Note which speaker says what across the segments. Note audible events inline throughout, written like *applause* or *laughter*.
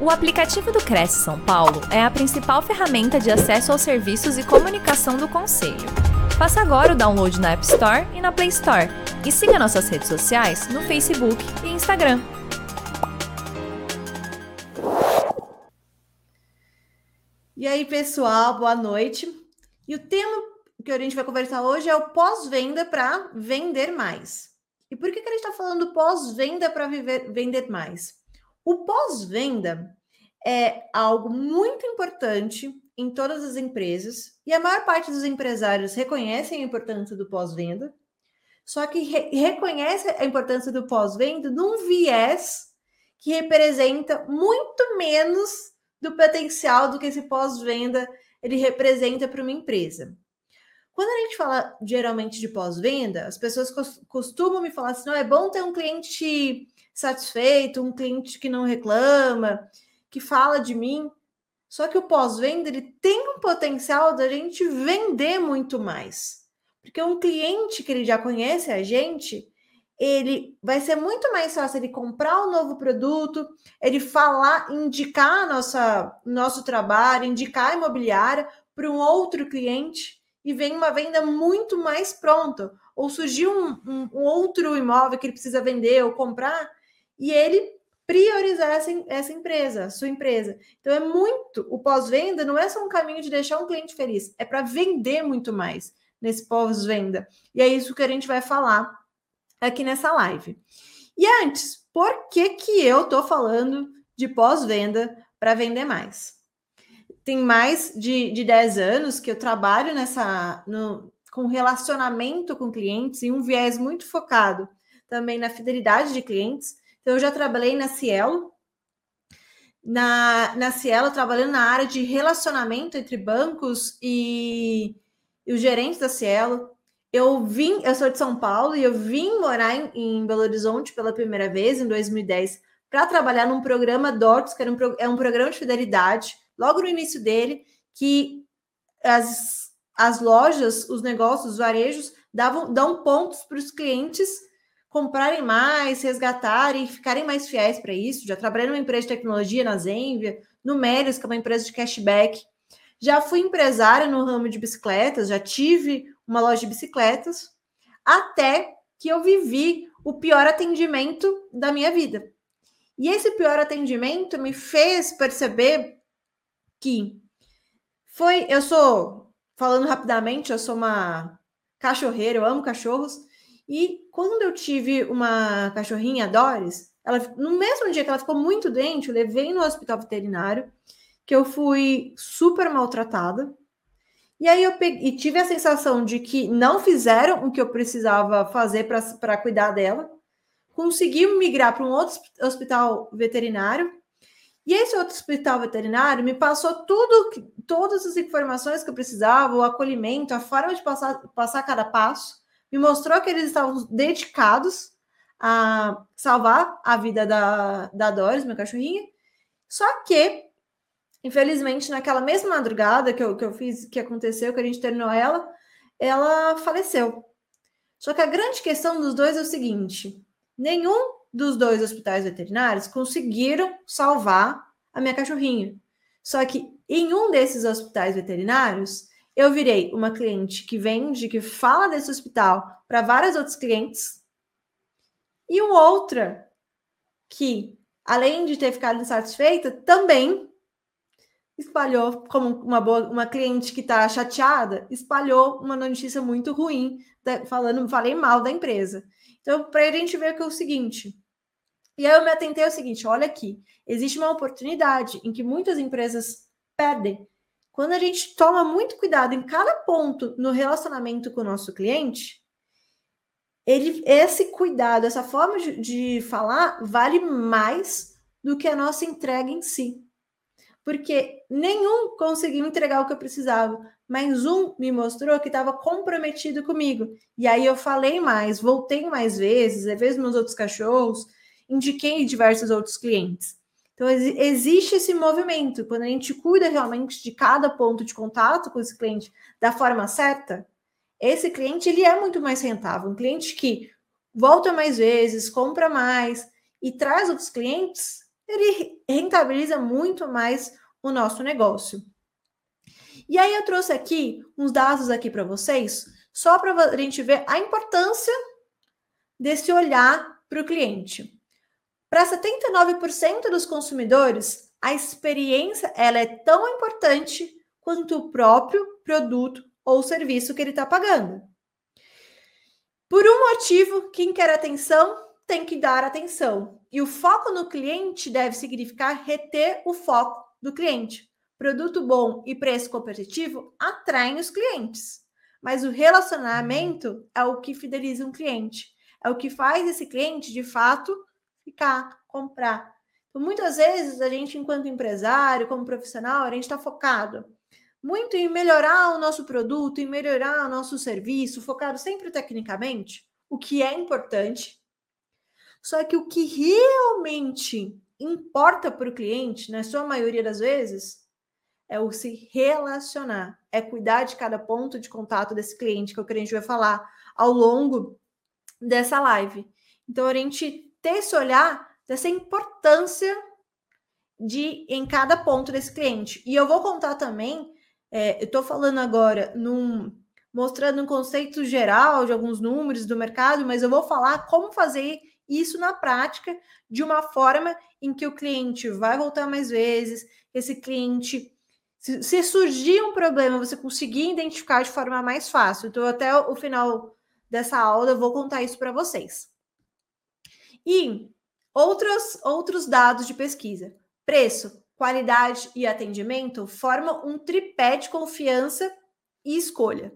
Speaker 1: O aplicativo do Cresce São Paulo é a principal ferramenta de acesso aos serviços e comunicação do Conselho. Faça agora o download na App Store e na Play Store. E siga nossas redes sociais no Facebook e Instagram.
Speaker 2: E aí, pessoal, boa noite. E o tema que a gente vai conversar hoje é o pós-venda para vender mais. E por que, que a gente está falando pós-venda para vender mais? O pós-venda é algo muito importante em todas as empresas e a maior parte dos empresários reconhecem a importância do pós-venda, só que re reconhece a importância do pós-venda num viés que representa muito menos do potencial do que esse pós-venda ele representa para uma empresa. Quando a gente fala geralmente de pós-venda, as pessoas costumam me falar assim: não é bom ter um cliente satisfeito, um cliente que não reclama, que fala de mim. Só que o pós-venda ele tem um potencial da gente vender muito mais. Porque um cliente que ele já conhece a gente, ele vai ser muito mais fácil ele comprar um novo produto, ele falar, indicar nossa nosso trabalho, indicar a imobiliária para um outro cliente e vem uma venda muito mais pronta. Ou surgiu um, um, um outro imóvel que ele precisa vender ou comprar, e ele priorizar essa, essa empresa, sua empresa. Então é muito, o pós-venda não é só um caminho de deixar um cliente feliz, é para vender muito mais nesse pós-venda. E é isso que a gente vai falar aqui nessa live. E antes, por que que eu tô falando de pós-venda para vender mais? Tem mais de, de 10 anos que eu trabalho nessa no, com relacionamento com clientes e um viés muito focado também na fidelidade de clientes então, eu já trabalhei na Cielo, na, na Cielo, trabalhando na área de relacionamento entre bancos e, e os gerentes da Cielo. Eu vim, eu sou de São Paulo e eu vim morar em, em Belo Horizonte pela primeira vez, em 2010, para trabalhar num programa DOTS, que era um, é um programa de fidelidade, logo no início dele, que as, as lojas, os negócios, os varejos, davam, dão pontos para os clientes comprarem mais, resgatarem, ficarem mais fiéis para isso. Já trabalhei numa empresa de tecnologia na Zenvia, no Melios, que é uma empresa de cashback. Já fui empresária no ramo de bicicletas, já tive uma loja de bicicletas, até que eu vivi o pior atendimento da minha vida. E esse pior atendimento me fez perceber que foi, eu sou, falando rapidamente, eu sou uma cachorreira, eu amo cachorros, e quando eu tive uma cachorrinha, a Doris, ela, no mesmo dia que ela ficou muito doente, eu levei no hospital veterinário, que eu fui super maltratada. E aí eu peguei, e tive a sensação de que não fizeram o que eu precisava fazer para cuidar dela. Consegui migrar para um outro hospital veterinário. E esse outro hospital veterinário me passou tudo, todas as informações que eu precisava, o acolhimento, a forma de passar, passar cada passo me mostrou que eles estavam dedicados a salvar a vida da, da Doris, minha cachorrinha. Só que, infelizmente, naquela mesma madrugada que eu, que eu fiz, que aconteceu, que a gente terminou ela, ela faleceu. Só que a grande questão dos dois é o seguinte: nenhum dos dois hospitais veterinários conseguiram salvar a minha cachorrinha. Só que em um desses hospitais veterinários, eu virei uma cliente que vende, que fala desse hospital para vários outros clientes, e uma outra que, além de ter ficado insatisfeita, também espalhou, como uma boa, uma cliente que está chateada, espalhou uma notícia muito ruim, falando, falei mal da empresa. Então, para a gente ver que é o seguinte. E aí eu me atentei ao seguinte: olha aqui, existe uma oportunidade em que muitas empresas perdem quando a gente toma muito cuidado em cada ponto no relacionamento com o nosso cliente, ele, esse cuidado, essa forma de, de falar vale mais do que a nossa entrega em si. Porque nenhum conseguiu entregar o que eu precisava, mas um me mostrou que estava comprometido comigo. E aí eu falei mais, voltei mais vezes, levei meus outros cachorros, indiquei diversos outros clientes. Então, existe esse movimento. Quando a gente cuida realmente de cada ponto de contato com esse cliente da forma certa, esse cliente ele é muito mais rentável. Um cliente que volta mais vezes, compra mais e traz outros clientes, ele rentabiliza muito mais o nosso negócio. E aí eu trouxe aqui uns dados aqui para vocês, só para a gente ver a importância desse olhar para o cliente. Para 79% dos consumidores, a experiência ela é tão importante quanto o próprio produto ou serviço que ele está pagando. Por um motivo, quem quer atenção tem que dar atenção. E o foco no cliente deve significar reter o foco do cliente. Produto bom e preço competitivo atraem os clientes. Mas o relacionamento é o que fideliza um cliente. É o que faz esse cliente, de fato, ficar, comprar. Então, muitas vezes, a gente, enquanto empresário, como profissional, a gente está focado muito em melhorar o nosso produto, em melhorar o nosso serviço, focado sempre tecnicamente, o que é importante. Só que o que realmente importa para o cliente, na sua maioria das vezes, é o se relacionar, é cuidar de cada ponto de contato desse cliente, que é o que vai falar ao longo dessa live. Então, a gente ter esse olhar dessa importância de em cada ponto desse cliente. E eu vou contar também é, eu estou falando agora num mostrando um conceito geral de alguns números do mercado, mas eu vou falar como fazer isso na prática de uma forma em que o cliente vai voltar mais vezes, esse cliente se, se surgir um problema, você conseguir identificar de forma mais fácil. Então, até o final dessa aula, eu vou contar isso para vocês. E outros, outros dados de pesquisa: preço, qualidade e atendimento formam um tripé de confiança e escolha.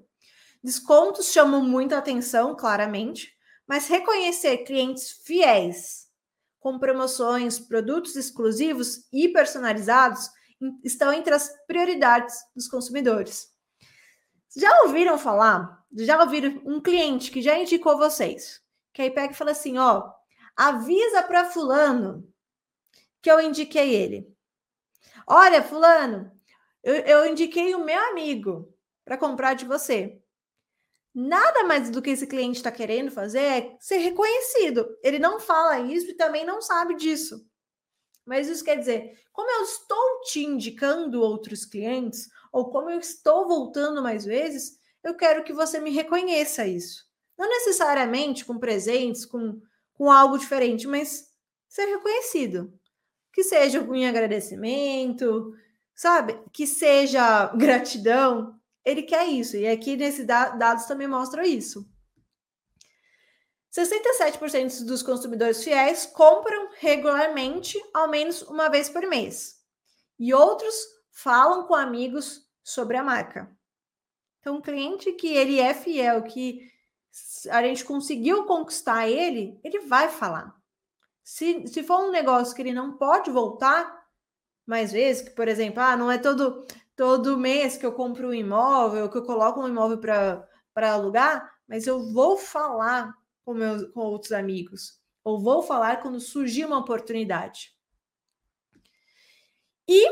Speaker 2: Descontos chamam muita atenção, claramente, mas reconhecer clientes fiéis com promoções, produtos exclusivos e personalizados estão entre as prioridades dos consumidores. Já ouviram falar? Já ouviram um cliente que já indicou vocês? Que aí pega e fala assim: ó, avisa para fulano que eu indiquei ele. Olha, fulano, eu, eu indiquei o meu amigo para comprar de você. Nada mais do que esse cliente está querendo fazer é ser reconhecido. Ele não fala isso e também não sabe disso. Mas isso quer dizer, como eu estou te indicando outros clientes, ou como eu estou voltando mais vezes, eu quero que você me reconheça isso. Não necessariamente com presentes, com, com algo diferente, mas ser reconhecido que seja em agradecimento, sabe? Que seja *laughs* gratidão. Ele quer isso. E aqui nesses dados também mostram isso. 67% dos consumidores fiéis compram regularmente, ao menos uma vez por mês. E outros falam com amigos sobre a marca. Então, um cliente que ele é fiel, que a gente conseguiu conquistar ele, ele vai falar. Se, se for um negócio que ele não pode voltar mais vezes, que, por exemplo, ah, não é todo, todo mês que eu compro um imóvel, que eu coloco um imóvel para alugar, mas eu vou falar com, meus, com outros amigos, ou vou falar quando surgir uma oportunidade. E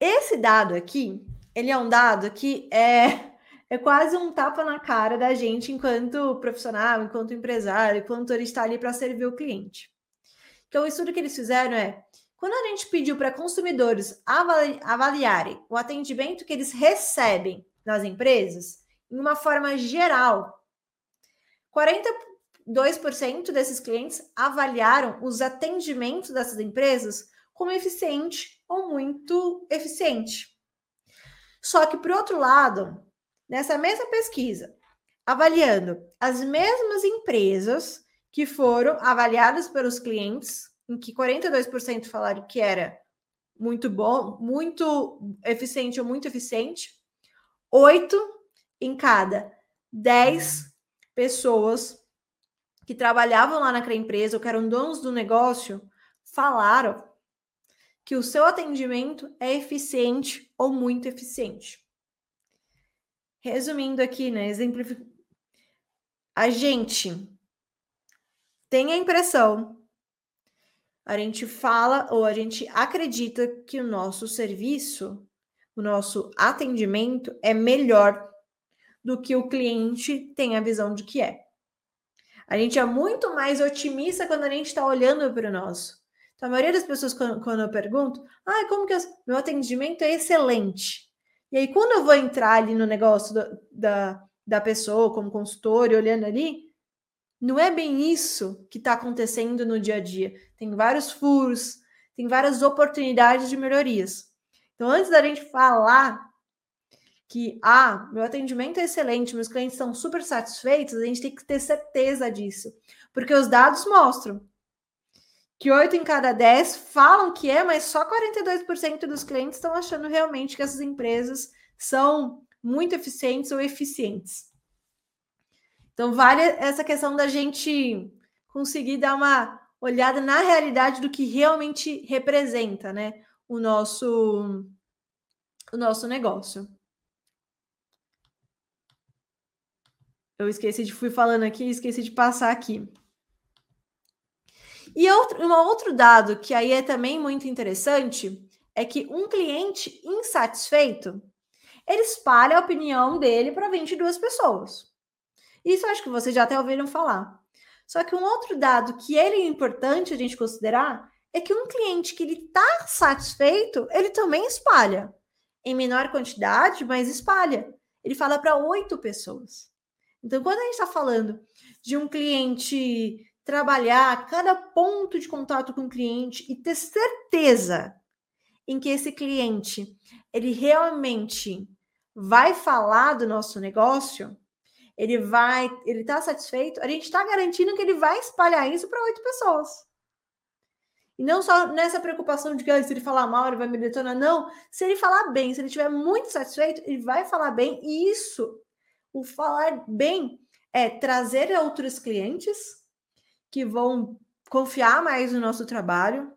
Speaker 2: esse dado aqui, ele é um dado que é, é quase um tapa na cara da gente enquanto profissional, enquanto empresário, enquanto ele está ali para servir o cliente. Então, o estudo que eles fizeram é: quando a gente pediu para consumidores avali avaliarem o atendimento que eles recebem nas empresas, em uma forma geral, 42% desses clientes avaliaram os atendimentos dessas empresas como eficiente ou muito eficiente. Só que, por outro lado, nessa mesma pesquisa, avaliando as mesmas empresas que foram avaliadas pelos clientes, em que 42% falaram que era muito bom, muito eficiente ou muito eficiente. Oito em cada dez pessoas que trabalhavam lá naquela empresa ou que eram donos do negócio falaram que o seu atendimento é eficiente ou muito eficiente. Resumindo aqui, né? Exemplificando. A gente tem a impressão, a gente fala ou a gente acredita que o nosso serviço, o nosso atendimento é melhor do que o cliente tem a visão de que é. A gente é muito mais otimista quando a gente está olhando para o nosso. Então, a maioria das pessoas, quando, quando eu pergunto, ah, como que eu, meu atendimento é excelente. E aí, quando eu vou entrar ali no negócio da, da pessoa, como consultor, e olhando ali, não é bem isso que está acontecendo no dia a dia. Tem vários furos, tem várias oportunidades de melhorias. Então, antes da gente falar que, ah, meu atendimento é excelente, meus clientes estão super satisfeitos, a gente tem que ter certeza disso. Porque os dados mostram que 8 em cada 10 falam que é, mas só 42% dos clientes estão achando realmente que essas empresas são muito eficientes ou eficientes. Então, vale essa questão da gente conseguir dar uma olhada na realidade do que realmente representa, né, o nosso o nosso negócio. Eu esqueci de fui falando aqui, esqueci de passar aqui. E outro, um outro dado que aí é também muito interessante é que um cliente insatisfeito ele espalha a opinião dele para 22 pessoas. Isso acho que vocês já até ouviram falar. Só que um outro dado que ele é importante a gente considerar é que um cliente que ele está satisfeito, ele também espalha. Em menor quantidade, mas espalha. Ele fala para oito pessoas. Então, quando a gente está falando de um cliente trabalhar cada ponto de contato com o cliente e ter certeza em que esse cliente ele realmente vai falar do nosso negócio, ele vai, ele está satisfeito, a gente está garantindo que ele vai espalhar isso para oito pessoas. E não só nessa preocupação de que se ele falar mal, ele vai me detonar. Não, se ele falar bem, se ele estiver muito satisfeito, ele vai falar bem. E isso, o falar bem, é trazer outros clientes que vão confiar mais no nosso trabalho,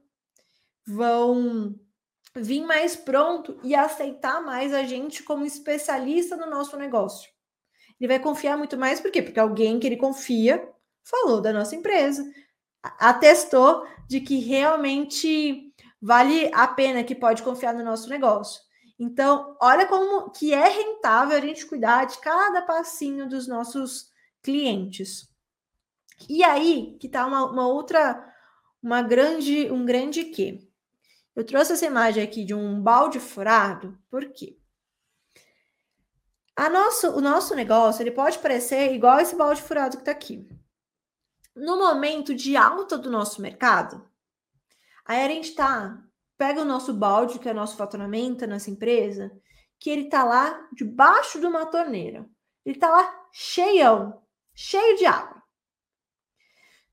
Speaker 2: vão vir mais pronto e aceitar mais a gente como especialista no nosso negócio. Ele vai confiar muito mais, por quê? Porque alguém que ele confia falou da nossa empresa, atestou de que realmente vale a pena, que pode confiar no nosso negócio. Então, olha como que é rentável a gente cuidar de cada passinho dos nossos clientes. E aí que tá uma, uma outra, uma grande, um grande quê. Eu trouxe essa imagem aqui de um balde furado, por quê? A nosso, o nosso negócio ele pode parecer igual esse balde furado que está aqui. No momento de alta do nosso mercado, aí a gente tá, pega o nosso balde, que é o nosso faturamento, a nossa empresa, que ele tá lá debaixo de uma torneira. Ele tá lá cheião, cheio de água.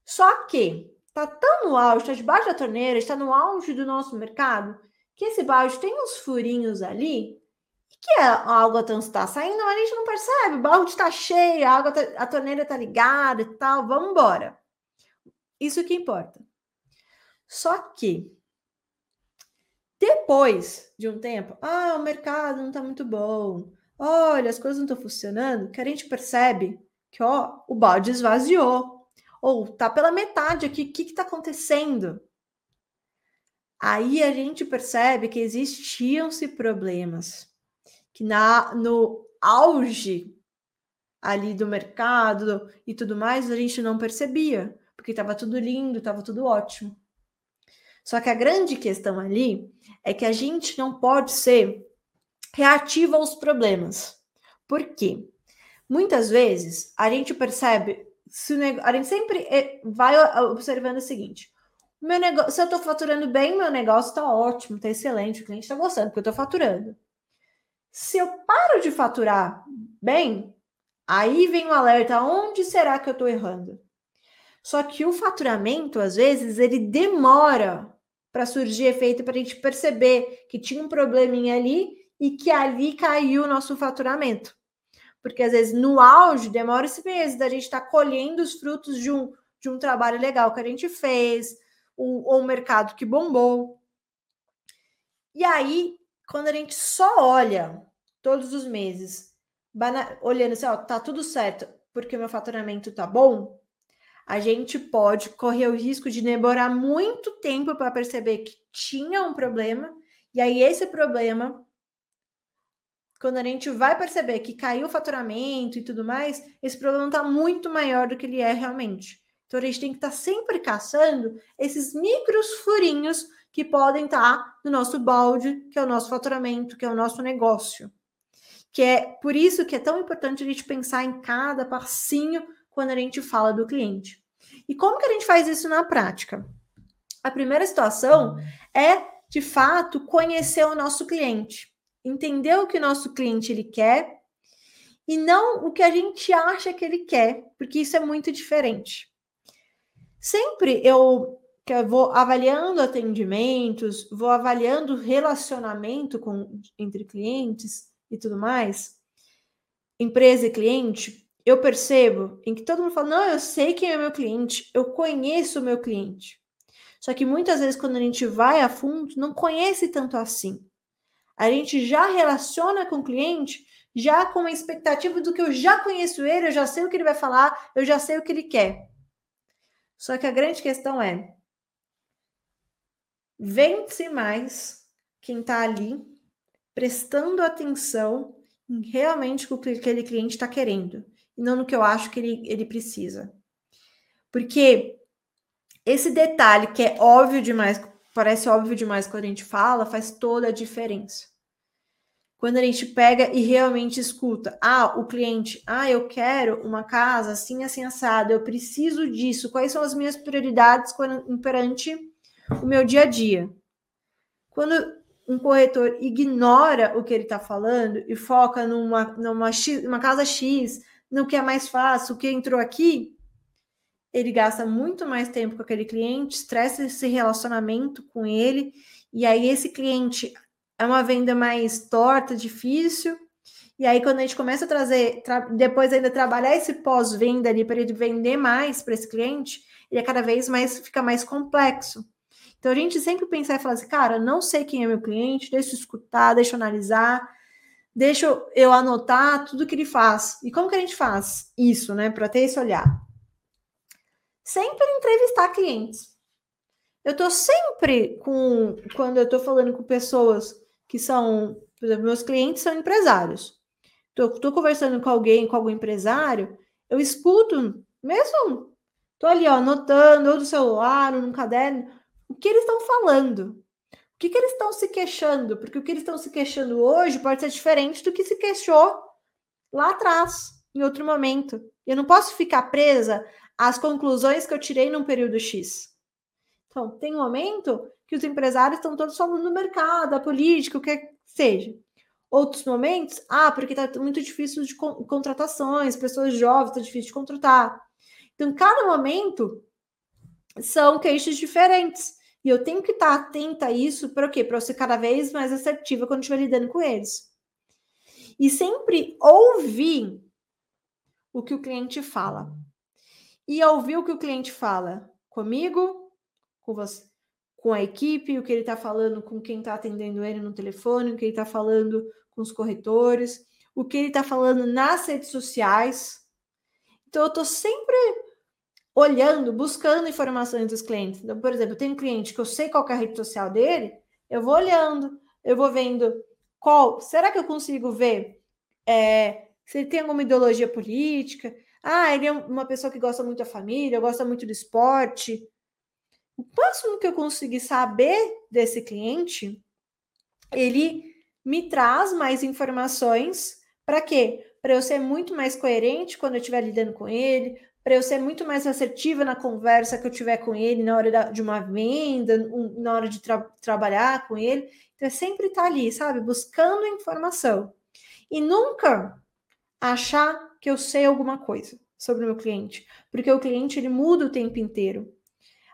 Speaker 2: Só que está tão no auge, está debaixo da torneira, está no auge do nosso mercado, que esse balde tem uns furinhos ali, que a água está saindo, a gente não percebe, o balde está cheio, a, água tá, a torneira está ligada e tal, vamos embora. Isso que importa. Só que depois de um tempo, ah, o mercado não está muito bom, olha, as coisas não estão funcionando, que a gente percebe que ó, o balde esvaziou. Ou tá pela metade aqui, o que está acontecendo? Aí a gente percebe que existiam-se problemas, que na, no auge ali do mercado e tudo mais, a gente não percebia, porque estava tudo lindo, estava tudo ótimo. Só que a grande questão ali é que a gente não pode ser reativo aos problemas. Por quê? Muitas vezes a gente percebe se o a gente sempre eh, vai observando o seguinte: meu negócio, se eu estou faturando bem, meu negócio está ótimo, está excelente, o cliente está gostando, porque eu estou faturando. Se eu paro de faturar bem, aí vem o alerta: onde será que eu estou errando? Só que o faturamento, às vezes, ele demora para surgir efeito para a gente perceber que tinha um probleminha ali e que ali caiu o nosso faturamento porque às vezes no auge demora esse mês da gente estar tá colhendo os frutos de um, de um trabalho legal que a gente fez, ou, ou um mercado que bombou. E aí, quando a gente só olha todos os meses, olhando assim, ó, tá tudo certo, porque o meu faturamento tá bom, a gente pode correr o risco de demorar muito tempo para perceber que tinha um problema, e aí esse problema quando a gente vai perceber que caiu o faturamento e tudo mais, esse problema está muito maior do que ele é realmente. Então a gente tem que estar tá sempre caçando esses micros furinhos que podem estar tá no nosso balde, que é o nosso faturamento, que é o nosso negócio. Que é por isso que é tão importante a gente pensar em cada passinho quando a gente fala do cliente. E como que a gente faz isso na prática? A primeira situação é, de fato, conhecer o nosso cliente, entender o que o nosso cliente ele quer e não o que a gente acha que ele quer, porque isso é muito diferente. Sempre eu, eu vou avaliando atendimentos, vou avaliando relacionamento com, entre clientes e tudo mais, empresa e cliente, eu percebo em que todo mundo fala: não, eu sei quem é meu cliente, eu conheço o meu cliente. Só que muitas vezes, quando a gente vai a fundo, não conhece tanto assim. A gente já relaciona com o cliente já com a expectativa do que eu já conheço ele, eu já sei o que ele vai falar, eu já sei o que ele quer. Só que a grande questão é: vence mais quem está ali prestando atenção em realmente o que aquele cliente está querendo e não no que eu acho que ele, ele precisa. Porque esse detalhe que é óbvio demais, parece óbvio demais quando a gente fala, faz toda a diferença. Quando a gente pega e realmente escuta, ah, o cliente, ah, eu quero uma casa assim, assim, assada, eu preciso disso, quais são as minhas prioridades perante o meu dia a dia? Quando um corretor ignora o que ele está falando e foca numa, numa, X, casa X, no que é mais fácil, o que entrou aqui, ele gasta muito mais tempo com aquele cliente, estressa esse relacionamento com ele, e aí esse cliente é uma venda mais torta, difícil. E aí, quando a gente começa a trazer, tra depois ainda trabalhar esse pós-venda ali para ele vender mais para esse cliente, ele é cada vez mais fica mais complexo. Então a gente sempre pensar e falar assim, cara, não sei quem é meu cliente, deixa eu escutar, deixa eu analisar, deixa eu anotar tudo que ele faz. E como que a gente faz isso, né, para ter esse olhar? Sempre entrevistar clientes. Eu tô sempre com quando eu tô falando com pessoas que são, por exemplo, meus clientes são empresários. Tô conversando com alguém, com algum empresário, eu escuto, mesmo tô ali, ó, anotando, ou no celular, ou no caderno, o que eles estão falando. O que, que eles estão se queixando? Porque o que eles estão se queixando hoje pode ser diferente do que se queixou lá atrás, em outro momento. Eu não posso ficar presa às conclusões que eu tirei num período X. Então, tem um momento que os empresários estão todos falando do mercado, da política, o que seja. Outros momentos, ah, porque está muito difícil de contratações, pessoas jovens, está difícil de contratar. Então, cada momento são queixas diferentes. E eu tenho que estar atenta a isso para o quê? Para eu ser cada vez mais assertiva quando estiver lidando com eles. E sempre ouvir o que o cliente fala. E ouvir o que o cliente fala comigo, com você, com a equipe, o que ele está falando com quem está atendendo ele no telefone, o que ele está falando com os corretores, o que ele está falando nas redes sociais. Então, eu estou sempre olhando, buscando informações dos clientes. Então, por exemplo, eu tenho um cliente que eu sei qual é a rede social dele, eu vou olhando, eu vou vendo qual. Será que eu consigo ver é, se ele tem alguma ideologia política? Ah, ele é uma pessoa que gosta muito da família, gosta muito do esporte. O máximo que eu conseguir saber desse cliente, ele me traz mais informações para quê? Para eu ser muito mais coerente quando eu estiver lidando com ele, para eu ser muito mais assertiva na conversa que eu tiver com ele na hora da, de uma venda, um, na hora de tra trabalhar com ele. Então, é sempre estar tá ali, sabe? Buscando informação. E nunca achar que eu sei alguma coisa sobre o meu cliente, porque o cliente ele muda o tempo inteiro.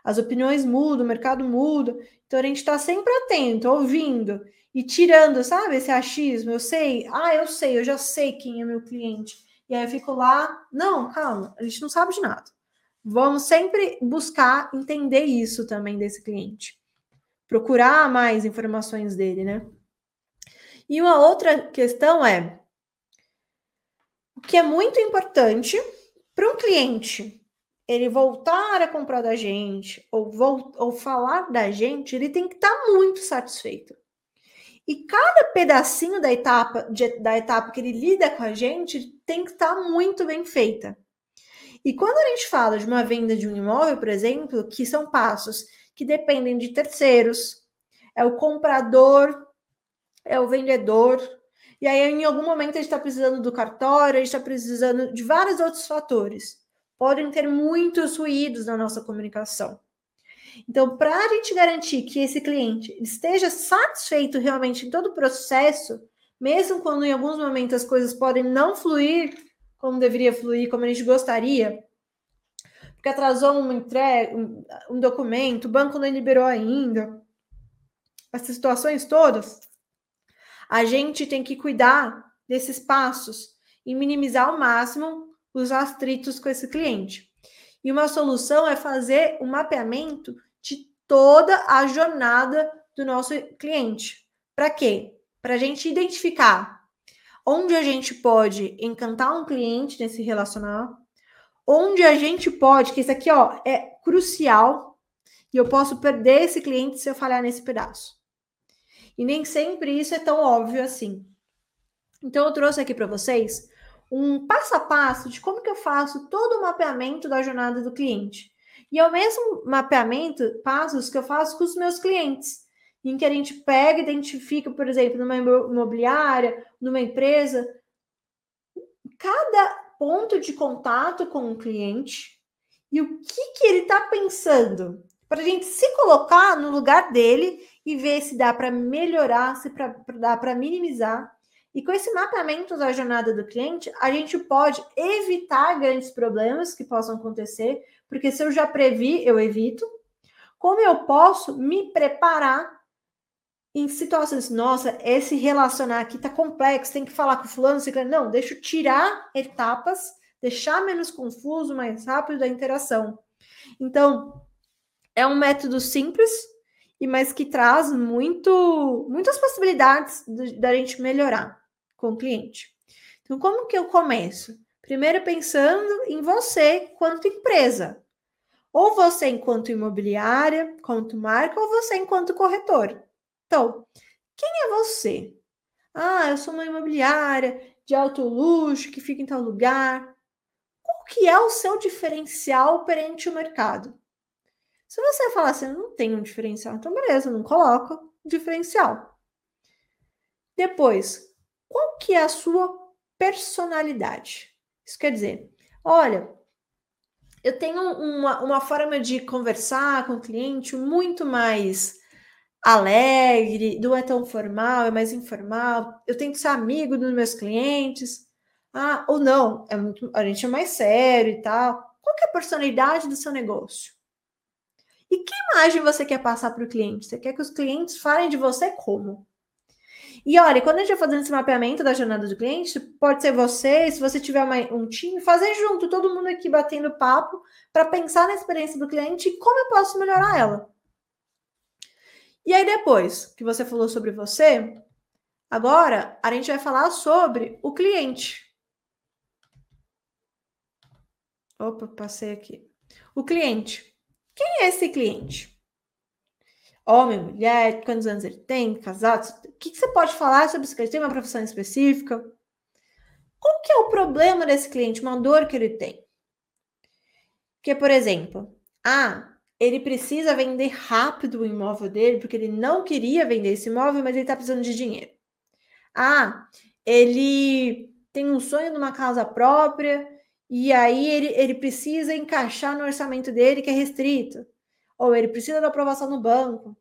Speaker 2: As opiniões mudam, o mercado muda. Então a gente está sempre atento, ouvindo e tirando, sabe, esse achismo. Eu sei, ah, eu sei, eu já sei quem é meu cliente. E aí eu fico lá, não, calma, a gente não sabe de nada. Vamos sempre buscar entender isso também desse cliente. Procurar mais informações dele, né? E uma outra questão é o que é muito importante para um cliente ele voltar a comprar da gente ou, ou falar da gente, ele tem que estar tá muito satisfeito. E cada pedacinho da etapa, de, da etapa que ele lida com a gente tem que estar tá muito bem feita. E quando a gente fala de uma venda de um imóvel, por exemplo, que são passos que dependem de terceiros, é o comprador, é o vendedor, e aí em algum momento a gente está precisando do cartório, a gente está precisando de vários outros fatores. Podem ter muitos ruídos na nossa comunicação. Então, para a gente garantir que esse cliente esteja satisfeito realmente em todo o processo, mesmo quando em alguns momentos as coisas podem não fluir como deveria fluir, como a gente gostaria, porque atrasou uma entrega, um, um documento, o banco não liberou ainda, essas situações todas, a gente tem que cuidar desses passos e minimizar ao máximo os atritos com esse cliente. E uma solução é fazer um mapeamento de toda a jornada do nosso cliente. Para quê? Para a gente identificar onde a gente pode encantar um cliente nesse relacionar, onde a gente pode, que isso aqui ó, é crucial, e eu posso perder esse cliente se eu falhar nesse pedaço. E nem sempre isso é tão óbvio assim. Então eu trouxe aqui para vocês um passo a passo de como que eu faço todo o mapeamento da jornada do cliente. E é o mesmo mapeamento, passos que eu faço com os meus clientes, em que a gente pega, identifica, por exemplo, numa imobiliária, numa empresa, cada ponto de contato com o cliente e o que, que ele está pensando, para a gente se colocar no lugar dele e ver se dá para melhorar, se pra, dá para minimizar. E com esse mapeamento da jornada do cliente, a gente pode evitar grandes problemas que possam acontecer, porque se eu já previ, eu evito. Como eu posso me preparar em situações, nossa, esse relacionar aqui tá complexo, tem que falar com fulano, ciclano. Não, deixa eu tirar etapas, deixar menos confuso, mais rápido da interação. Então, é um método simples, e mas que traz muito, muitas possibilidades da gente melhorar com o cliente. Então, como que eu começo? Primeiro pensando em você quanto empresa. Ou você enquanto imobiliária, quanto marca, ou você enquanto corretor. Então, quem é você? Ah, eu sou uma imobiliária de alto luxo que fica em tal lugar. Qual que é o seu diferencial perante o mercado? Se você falar assim, não tem um diferencial, então beleza, não coloca diferencial. Depois, qual que é a sua personalidade? Isso quer dizer, olha, eu tenho uma, uma forma de conversar com o cliente muito mais alegre, não é tão formal, é mais informal. Eu tento ser amigo dos meus clientes. Ah, ou não, é muito, a gente é mais sério e tal. Qual é a personalidade do seu negócio? E que imagem você quer passar para o cliente? Você quer que os clientes falem de você como? E olha, quando a gente vai fazendo esse mapeamento da jornada do cliente, pode ser você, se você tiver uma, um time, fazer junto, todo mundo aqui batendo papo, para pensar na experiência do cliente e como eu posso melhorar ela. E aí, depois que você falou sobre você, agora a gente vai falar sobre o cliente. Opa, passei aqui. O cliente. Quem é esse cliente? Homem, mulher, quantos anos ele tem, casado? O que, que você pode falar sobre esse cliente? Tem uma profissão específica? Qual que é o problema desse cliente? Uma dor que ele tem? Que, por exemplo, ah, ele precisa vender rápido o imóvel dele, porque ele não queria vender esse imóvel, mas ele está precisando de dinheiro. Ah, ele tem um sonho de uma casa própria, e aí ele, ele precisa encaixar no orçamento dele, que é restrito. Ou ele precisa da aprovação no banco.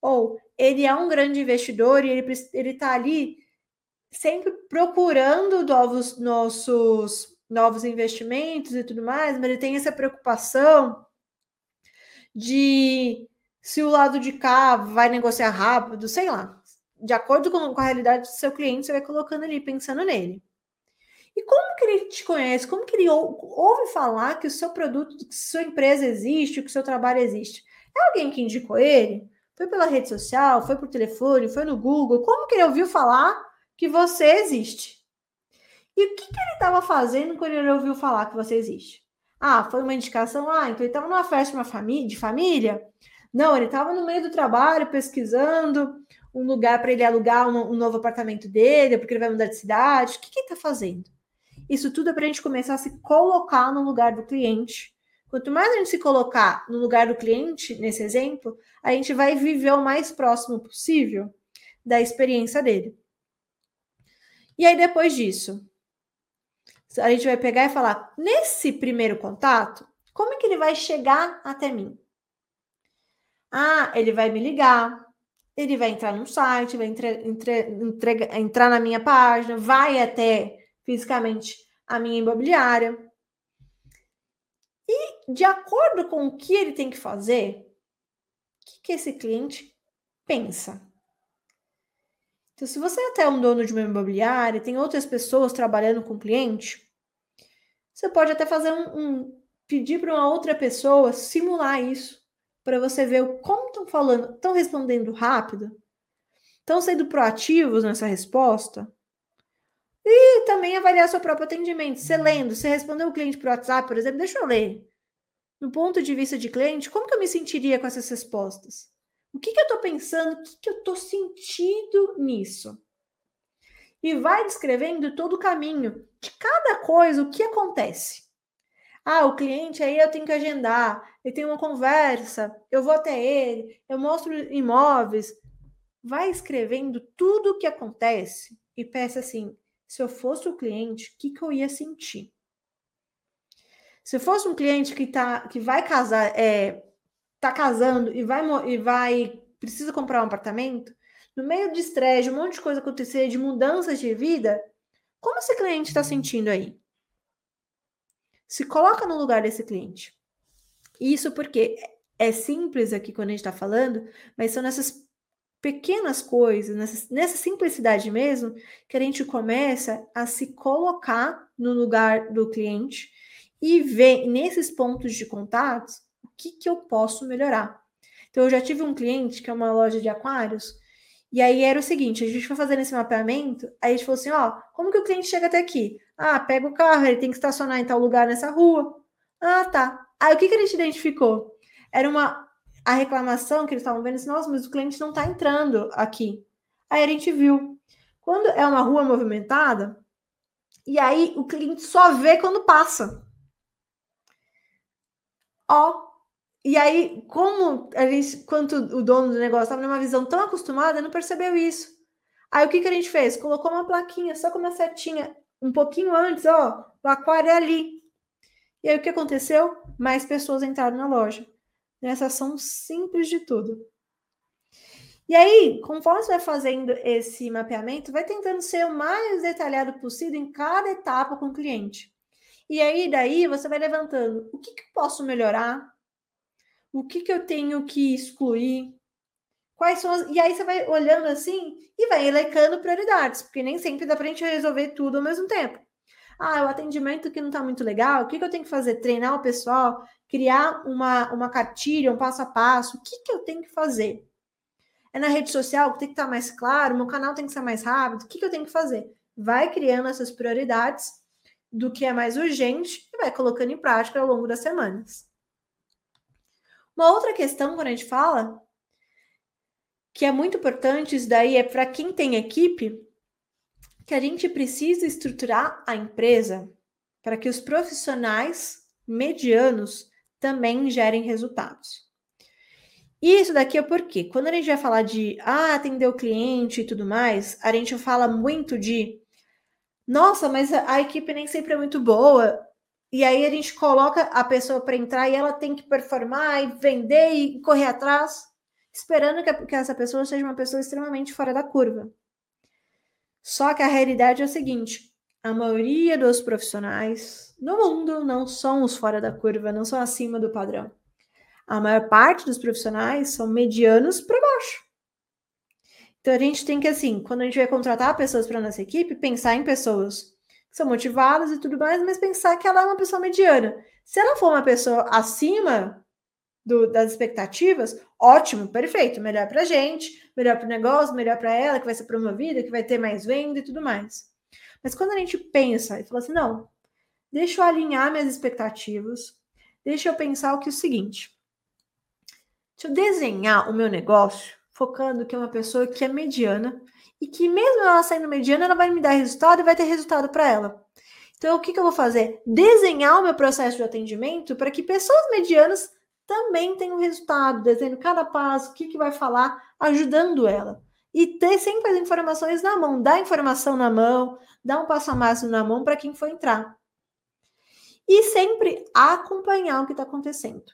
Speaker 2: Ou ele é um grande investidor e ele está ali sempre procurando novos, nossos novos investimentos e tudo mais, mas ele tem essa preocupação de se o lado de cá vai negociar rápido, sei lá. De acordo com, com a realidade do seu cliente, você vai colocando ali, pensando nele. E como que ele te conhece? Como que ele ou, ouve falar que o seu produto, que sua empresa existe, que o seu trabalho existe? É alguém que indicou ele? Foi pela rede social? Foi por telefone? Foi no Google? Como que ele ouviu falar que você existe? E o que, que ele estava fazendo quando ele ouviu falar que você existe? Ah, foi uma indicação. Ah, então ele estava numa festa de, família? Não, ele estava no meio do trabalho pesquisando um lugar para ele alugar um, um, novo apartamento dele, porque ele vai mudar de cidade. O que, que ele está fazendo? Isso tudo é para a gente começar a se colocar no lugar do cliente. Quanto mais a gente se colocar no lugar do cliente, nesse exemplo, a gente vai viver o mais próximo possível da experiência dele. E aí, depois disso, a gente vai pegar e falar: nesse primeiro contato, como é que ele vai chegar até mim? Ah, ele vai me ligar, ele vai entrar num site, vai entre, entre, entrar na minha página, vai até fisicamente a minha imobiliária. E de acordo com o que ele tem que fazer, o que, que esse cliente pensa? Então, se você é até um dono de uma imobiliária, tem outras pessoas trabalhando com o cliente, você pode até fazer um, um pedir para uma outra pessoa simular isso para você ver como estão falando, estão respondendo rápido, estão sendo proativos nessa resposta. E também avaliar seu próprio atendimento. Você lendo, você respondeu o cliente por WhatsApp, por exemplo, deixa eu ler. No ponto de vista de cliente, como que eu me sentiria com essas respostas? O que, que eu estou pensando? O que, que eu estou sentindo nisso? E vai descrevendo todo o caminho de cada coisa, o que acontece. Ah, o cliente aí eu tenho que agendar, eu tenho uma conversa, eu vou até ele, eu mostro imóveis. Vai escrevendo tudo o que acontece e peça assim: se eu fosse o cliente, o que, que eu ia sentir? Se fosse um cliente que, tá, que vai casar, é, tá casando e vai, e vai precisa comprar um apartamento, no meio de estresse, um monte de coisa acontecer, de mudanças de vida, como esse cliente está sentindo aí? Se coloca no lugar desse cliente. Isso porque é simples aqui quando a gente está falando, mas são nessas pequenas coisas, nessa, nessa simplicidade mesmo, que a gente começa a se colocar no lugar do cliente e ver nesses pontos de contato o que, que eu posso melhorar. Então, eu já tive um cliente que é uma loja de aquários, e aí era o seguinte: a gente foi fazendo esse mapeamento, aí a gente falou assim: ó, como que o cliente chega até aqui? Ah, pega o carro, ele tem que estacionar em tal lugar nessa rua. Ah, tá. Aí o que, que a gente identificou? Era uma a reclamação que eles estavam vendo, assim, nossa, mas o cliente não está entrando aqui. Aí a gente viu. Quando é uma rua movimentada, e aí o cliente só vê quando passa. Ó. E aí, como a gente, quanto o dono do negócio estava numa visão tão acostumada, não percebeu isso. Aí o que, que a gente fez? Colocou uma plaquinha, só com uma setinha, um pouquinho antes, ó, o aquário é ali. E aí o que aconteceu? Mais pessoas entraram na loja nessa ação simples de tudo. E aí, conforme você vai fazendo esse mapeamento, vai tentando ser o mais detalhado possível em cada etapa com o cliente. E aí, daí, você vai levantando o que, que eu posso melhorar, o que, que eu tenho que excluir, quais são as... E aí você vai olhando assim e vai elencando prioridades, porque nem sempre dá para a gente resolver tudo ao mesmo tempo. Ah, o atendimento que não está muito legal, o que, que eu tenho que fazer? Treinar o pessoal, criar uma, uma cartilha, um passo a passo. O que, que eu tenho que fazer? É na rede social que tem que estar tá mais claro, meu canal tem que ser mais rápido. O que, que eu tenho que fazer? Vai criando essas prioridades do que é mais urgente e vai colocando em prática ao longo das semanas. Uma outra questão, quando a gente fala, que é muito importante, isso daí é para quem tem equipe, que a gente precisa estruturar a empresa para que os profissionais medianos também gerem resultados. E isso daqui é porque, quando a gente vai falar de ah, atender o cliente e tudo mais, a gente fala muito de nossa, mas a equipe nem sempre é muito boa. E aí a gente coloca a pessoa para entrar e ela tem que performar e vender e correr atrás, esperando que, essa pessoa seja uma pessoa extremamente fora da curva. Só que a realidade é o seguinte: a maioria dos profissionais no mundo não são os fora da curva, não são acima do padrão. A maior parte dos profissionais são medianos para baixo. Então a gente tem que, assim, quando a gente vai contratar pessoas para nossa equipe, pensar em pessoas que são motivadas e tudo mais, mas pensar que ela é uma pessoa mediana. Se ela for uma pessoa acima do, das expectativas, ótimo, perfeito, melhor para a gente, melhor para o negócio, melhor para ela, que vai ser promovida, que vai ter mais venda e tudo mais. Mas quando a gente pensa e fala assim, não, deixa eu alinhar minhas expectativas, deixa eu pensar o que é o seguinte, deixa eu desenhar o meu negócio focando que é uma pessoa que é mediana e que mesmo ela sendo mediana, ela vai me dar resultado e vai ter resultado para ela. Então, o que, que eu vou fazer? Desenhar o meu processo de atendimento para que pessoas medianas também tenham resultado, desenhando cada passo, o que, que vai falar, ajudando ela. E ter sempre as informações na mão, dar informação na mão, dar um passo a mais na mão para quem for entrar. E sempre acompanhar o que está acontecendo.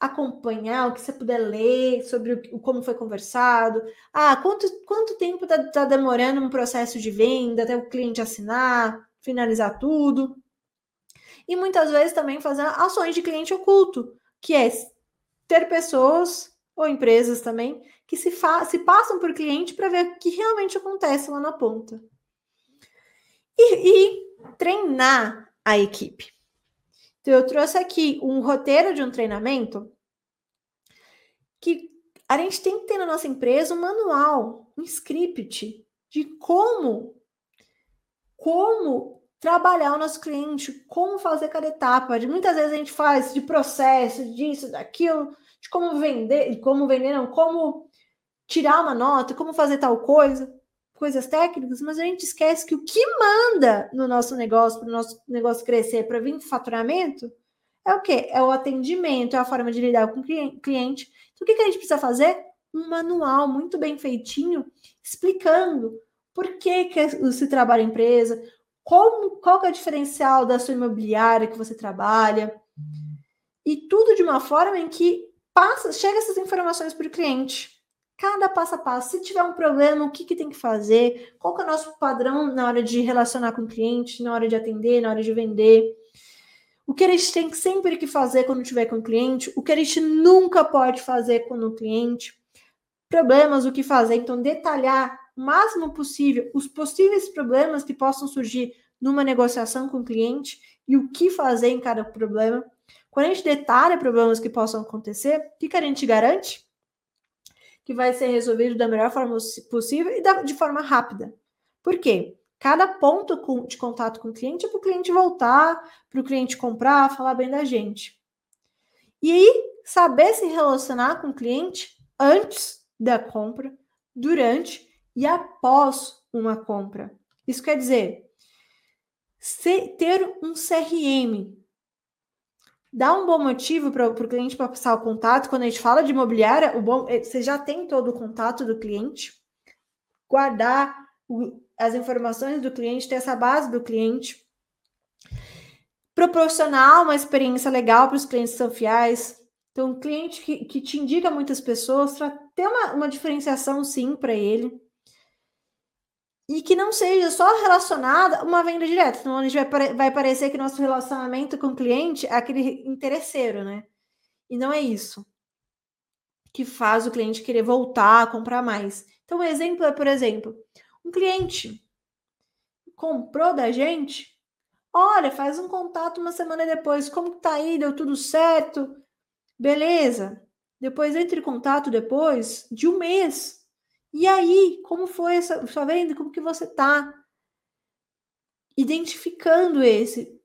Speaker 2: Acompanhar o que você puder ler sobre o, como foi conversado. Ah, quanto, quanto tempo está tá demorando um processo de venda até o cliente assinar, finalizar tudo. E muitas vezes também fazer ações de cliente oculto, que é ter pessoas ou empresas também que se, se passam por cliente para ver o que realmente acontece lá na ponta. E, e treinar a equipe. Então, eu trouxe aqui um roteiro de um treinamento que a gente tem que ter na nossa empresa um manual, um script de como como trabalhar o nosso cliente, como fazer cada etapa. Muitas vezes a gente faz de processo, disso, daquilo, de como vender, de como vender, não, como tirar uma nota, como fazer tal coisa, coisas técnicas, mas a gente esquece que o que manda no nosso negócio, para o nosso negócio crescer, para vir faturamento, é o quê? É o atendimento, é a forma de lidar com o cliente. Então, o que, a gente precisa fazer? Um manual muito bem feitinho, explicando por que, que se trabalha em empresa, qual que é o diferencial da sua imobiliária que você trabalha, e tudo de uma forma em que passa, chega essas informações para o cliente. Cada passo a passo. Se tiver um problema, o que, que tem que fazer? Qual que é o nosso padrão na hora de relacionar com o cliente, na hora de atender, na hora de vender? O que a gente tem sempre que fazer quando tiver com o cliente? O que a gente nunca pode fazer com o cliente? Problemas, o que fazer? Então, detalhar máximo possível os possíveis problemas que possam surgir numa negociação com o cliente e o que fazer em cada problema. Quando a gente detalha problemas que possam acontecer, o que, a gente garante? Que vai ser resolvido da melhor forma possível e de forma rápida. Por quê? Cada ponto de contato com o cliente é para o cliente voltar, para o cliente comprar, falar bem da gente. E aí, saber se relacionar com o cliente antes da compra, durante e após uma compra. Isso quer dizer, ter um CRM dá um bom motivo para o cliente passar o contato. Quando a gente fala de imobiliária, o bom, é, você já tem todo o contato do cliente, guardar o, as informações do cliente, ter essa base do cliente, proporcionar uma experiência legal para os clientes são fiéis. Então, um cliente que, que te indica muitas pessoas, para ter uma, uma diferenciação sim para ele e que não seja só relacionada a uma venda direta. Então, a gente vai, vai parecer que nosso relacionamento com o cliente é aquele interesseiro, né? E não é isso que faz o cliente querer voltar a comprar mais. Então, um exemplo é, por exemplo, um cliente comprou da gente, olha, faz um contato uma semana depois, como tá aí, deu tudo certo? Beleza. Depois entre em contato depois de um mês. E aí, como foi essa sua venda? Como que você tá? Identificando esse,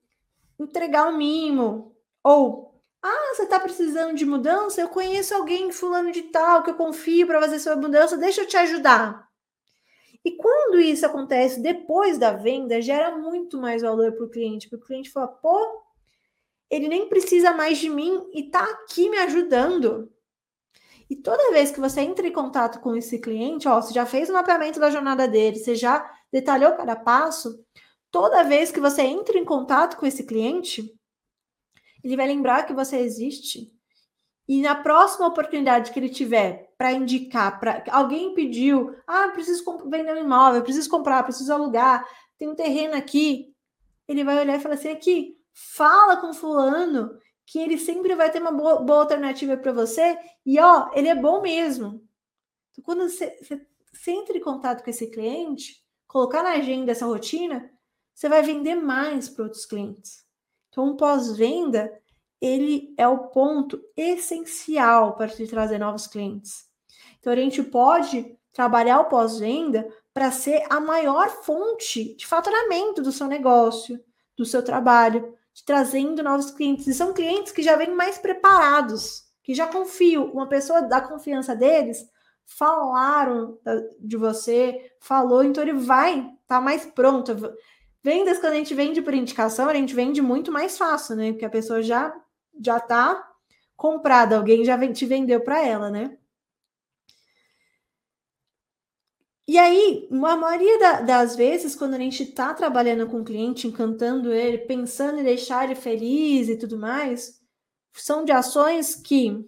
Speaker 2: entregar um mimo ou ah, você está precisando de mudança? Eu conheço alguém fulano de tal que eu confio para fazer sua mudança, deixa eu te ajudar. E quando isso acontece depois da venda, gera muito mais valor para o cliente, porque o cliente fala, pô, ele nem precisa mais de mim e está aqui me ajudando. E toda vez que você entra em contato com esse cliente, ó, você já fez o mapeamento da jornada dele, você já detalhou cada passo, toda vez que você entra em contato com esse cliente, ele vai lembrar que você existe. E na próxima oportunidade que ele tiver para indicar, para alguém pediu, ah, preciso vender um imóvel, preciso comprar, preciso alugar, tem um terreno aqui, ele vai olhar e falar assim: aqui, fala com fulano que ele sempre vai ter uma boa, boa alternativa para você e ó, ele é bom mesmo. Então, quando você, você, entra em contato com esse cliente, colocar na agenda essa rotina, você vai vender mais para outros clientes. Então, um pós-venda, ele é o ponto essencial para te trazer novos clientes. Então, a gente pode trabalhar o pós-venda para ser a maior fonte de faturamento do seu negócio, do seu trabalho, trazendo novos clientes. E são clientes que já vêm mais preparados, que já confiam. Uma pessoa da confiança deles falaram de você, falou, então ele vai estar tá mais pronto. Vendas, quando a gente vende por indicação, a gente vende muito mais fácil, né? Porque a pessoa já já tá comprada, alguém já te vendeu para ela, né? E aí, a maioria da, das vezes, quando a gente está trabalhando com o cliente, encantando ele, pensando em deixar ele feliz e tudo mais, são de ações que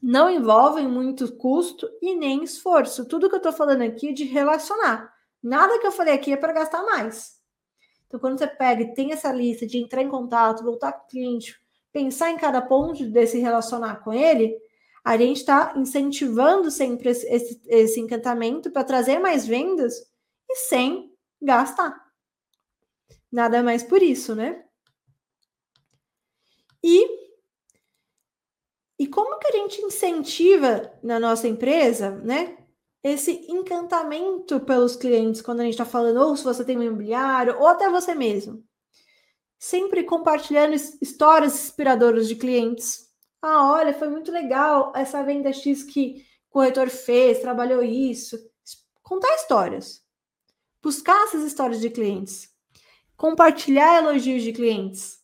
Speaker 2: não envolvem muito custo e nem esforço. Tudo que eu estou falando aqui é de relacionar. Nada que eu falei aqui é para gastar mais. Então, quando você pega e tem essa lista de entrar em contato, voltar com o cliente, pensar em cada ponto de se relacionar com ele, a gente está incentivando sempre esse, esse, esse encantamento para trazer mais vendas e sem gastar. Nada mais por isso, né? E, e como que a gente incentiva na nossa empresa, né? Esse encantamento pelos clientes, quando a gente está falando, ou se você tem um imobiliário, ou até você mesmo. Sempre compartilhando histórias inspiradoras de clientes, ah, olha, foi muito legal essa venda X que o corretor fez, trabalhou isso. Contar histórias. Buscar essas histórias de clientes. Compartilhar elogios de clientes.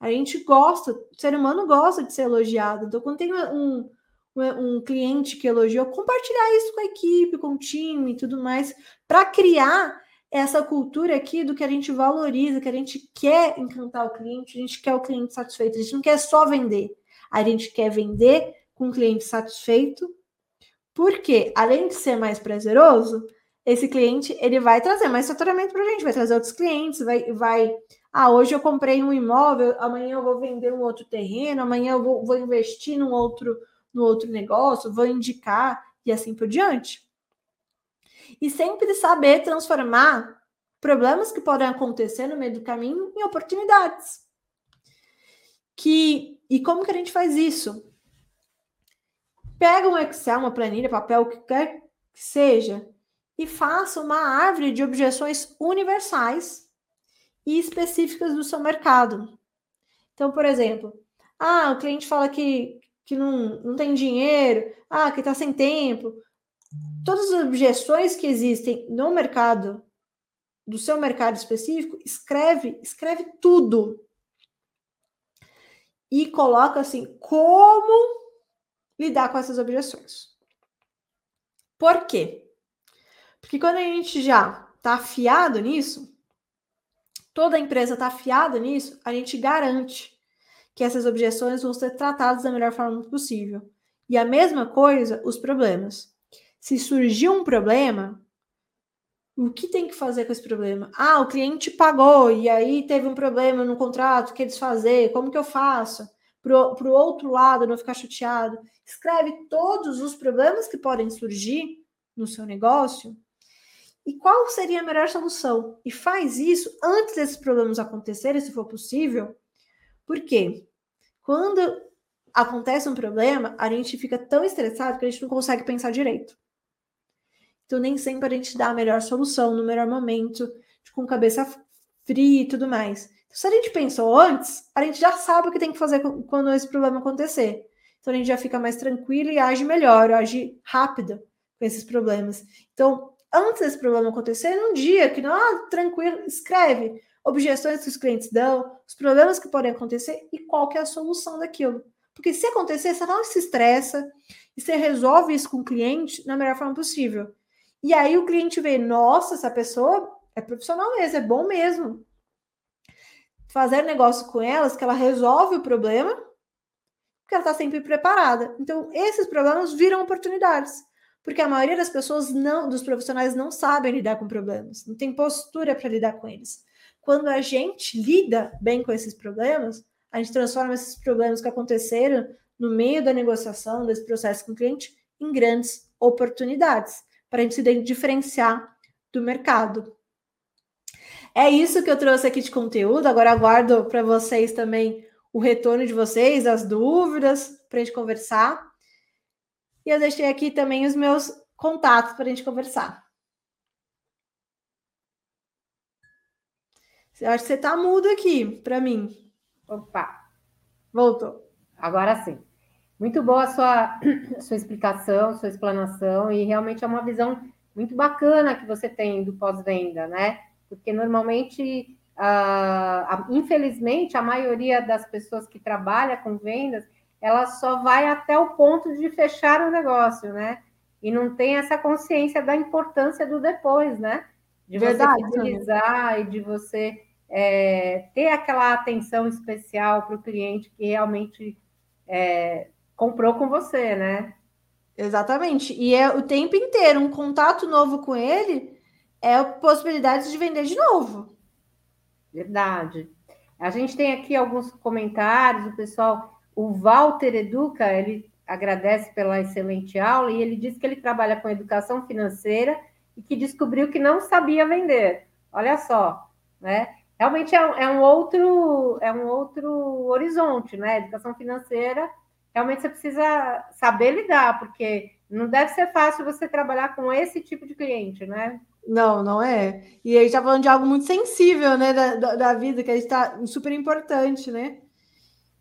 Speaker 2: A gente gosta, o ser humano gosta de ser elogiado. Então, quando tem um, um, um cliente que elogiou, compartilhar isso com a equipe, com o time e tudo mais, para criar essa cultura aqui do que a gente valoriza, que a gente quer encantar o cliente, a gente quer o cliente satisfeito, a gente não quer só vender, a gente quer vender com o cliente satisfeito, porque além de ser mais prazeroso, esse cliente ele vai trazer mais faturamento para a gente, vai trazer outros clientes, vai, vai. Ah, hoje eu comprei um imóvel, amanhã eu vou vender um outro terreno, amanhã eu vou, vou investir num outro, no outro negócio, vou indicar e assim por diante. E sempre saber transformar problemas que podem acontecer no meio do caminho em oportunidades. Que e como que a gente faz isso? Pega um Excel, uma planilha, papel, o que quer que seja, e faça uma árvore de objeções universais e específicas do seu mercado. Então, por exemplo, ah, o cliente fala que, que não, não tem dinheiro, ah, que está sem tempo. Todas as objeções que existem no mercado, do seu mercado específico, escreve, escreve tudo e coloca assim como lidar com essas objeções. Por quê? Porque quando a gente já está afiado nisso, toda empresa está afiada nisso, a gente garante que essas objeções vão ser tratadas da melhor forma possível. E a mesma coisa, os problemas. Se surgir um problema, o que tem que fazer com esse problema? Ah, o cliente pagou e aí teve um problema no contrato, quer desfazer, como que eu faço? Para o outro lado não ficar chateado. Escreve todos os problemas que podem surgir no seu negócio e qual seria a melhor solução. E faz isso antes desses problemas acontecerem, se for possível. Por quê? Quando acontece um problema, a gente fica tão estressado que a gente não consegue pensar direito. Então, nem sempre a gente dá a melhor solução no melhor momento, com cabeça fria e tudo mais. Então, se a gente pensou antes, a gente já sabe o que tem que fazer quando esse problema acontecer. Então, a gente já fica mais tranquilo e age melhor, age rápido com esses problemas. Então, antes desse problema acontecer, num dia que não, ah, tranquilo, escreve objeções que os clientes dão, os problemas que podem acontecer e qual que é a solução daquilo. Porque se acontecer, você não se estressa e você resolve isso com o cliente na melhor forma possível. E aí o cliente vê, nossa, essa pessoa é profissional mesmo, é bom mesmo. Fazer negócio com elas, que ela resolve o problema, porque ela está sempre preparada. Então, esses problemas viram oportunidades. Porque a maioria das pessoas não, dos profissionais não sabem lidar com problemas, não tem postura para lidar com eles. Quando a gente lida bem com esses problemas, a gente transforma esses problemas que aconteceram no meio da negociação, desse processo com o cliente, em grandes oportunidades para a gente se diferenciar do mercado. É isso que eu trouxe aqui de conteúdo. Agora aguardo para vocês também o retorno de vocês, as dúvidas, para a gente conversar. E eu deixei aqui também os meus contatos para a gente conversar. Eu acho que você está mudo aqui para mim.
Speaker 3: Opa!
Speaker 2: Voltou.
Speaker 3: Agora sim. Muito boa a sua, *clears throat* sua explicação, sua explanação, e realmente é uma visão muito bacana que você tem do pós-venda, né? Porque normalmente, infelizmente, a maioria das pessoas que trabalha com vendas, ela só vai até o ponto de fechar o negócio, né? E não tem essa consciência da importância do depois, né? De você utilizar e de você é, ter aquela atenção especial para o cliente que realmente é, comprou com você, né?
Speaker 2: Exatamente. E é o tempo inteiro, um contato novo com ele é possibilidade de vender de novo.
Speaker 3: Verdade. A gente tem aqui alguns comentários, o pessoal, o Walter Educa, ele agradece pela excelente aula e ele diz que ele trabalha com educação financeira e que descobriu que não sabia vender. Olha só, né? Realmente é, é um outro é um outro horizonte, né? Educação financeira realmente você precisa saber lidar, porque não deve ser fácil você trabalhar com esse tipo de cliente, né?
Speaker 2: Não, não é. E aí está falando de algo muito sensível, né, da, da, da vida, que está super importante, né?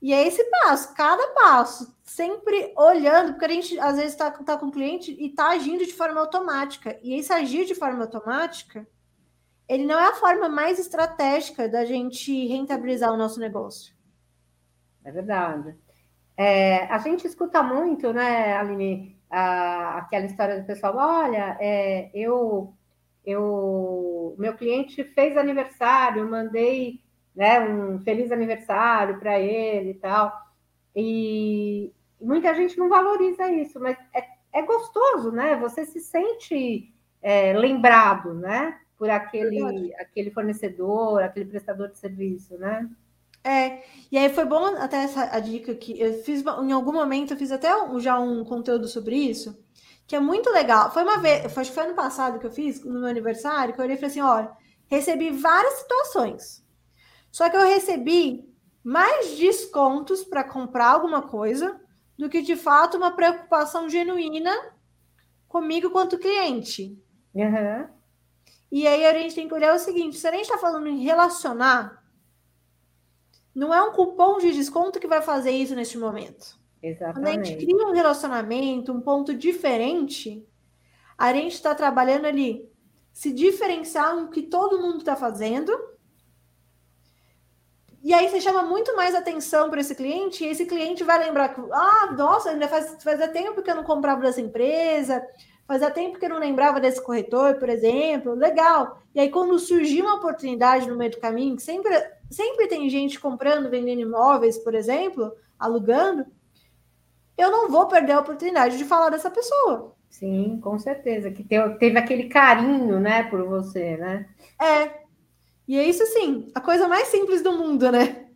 Speaker 2: E é esse passo, cada passo, sempre olhando, porque a gente às vezes está tá com o cliente e está agindo de forma automática. E esse agir de forma automática, ele não é a forma mais estratégica da gente rentabilizar o nosso negócio.
Speaker 3: É verdade. É, a gente escuta muito, né, Aline, a, aquela história do pessoal, olha, é, eu, eu, meu cliente fez aniversário, mandei né, um feliz aniversário para ele e tal, e muita gente não valoriza isso, mas é, é gostoso, né? Você se sente é, lembrado, né? Por aquele, aquele fornecedor, aquele prestador de serviço, né?
Speaker 2: É, e aí foi bom até essa a dica que eu fiz em algum momento, eu fiz até um, já um conteúdo sobre isso, que é muito legal. Foi uma vez, acho que foi ano passado que eu fiz, no meu aniversário, que eu olhei e falei assim: olha, recebi várias situações. Só que eu recebi mais descontos para comprar alguma coisa do que de fato uma preocupação genuína comigo quanto cliente.
Speaker 3: Uhum.
Speaker 2: E aí a gente tem que olhar o seguinte: se a gente está falando em relacionar, não é um cupom de desconto que vai fazer isso neste momento.
Speaker 3: Exatamente.
Speaker 2: Quando a gente cria um relacionamento, um ponto diferente, a gente está trabalhando ali se diferenciar no que todo mundo está fazendo. E aí você chama muito mais atenção para esse cliente, e esse cliente vai lembrar que, ah, nossa, ainda faz, fazia tempo que eu não comprava dessa empresa, fazia tempo que eu não lembrava desse corretor, por exemplo, legal. E aí, quando surgir uma oportunidade no meio do caminho, que sempre sempre tem gente comprando, vendendo imóveis, por exemplo, alugando, eu não vou perder a oportunidade de falar dessa pessoa.
Speaker 3: Sim, com certeza, que teve aquele carinho, né, por você, né?
Speaker 2: É. E é isso assim, a coisa mais simples do mundo, né?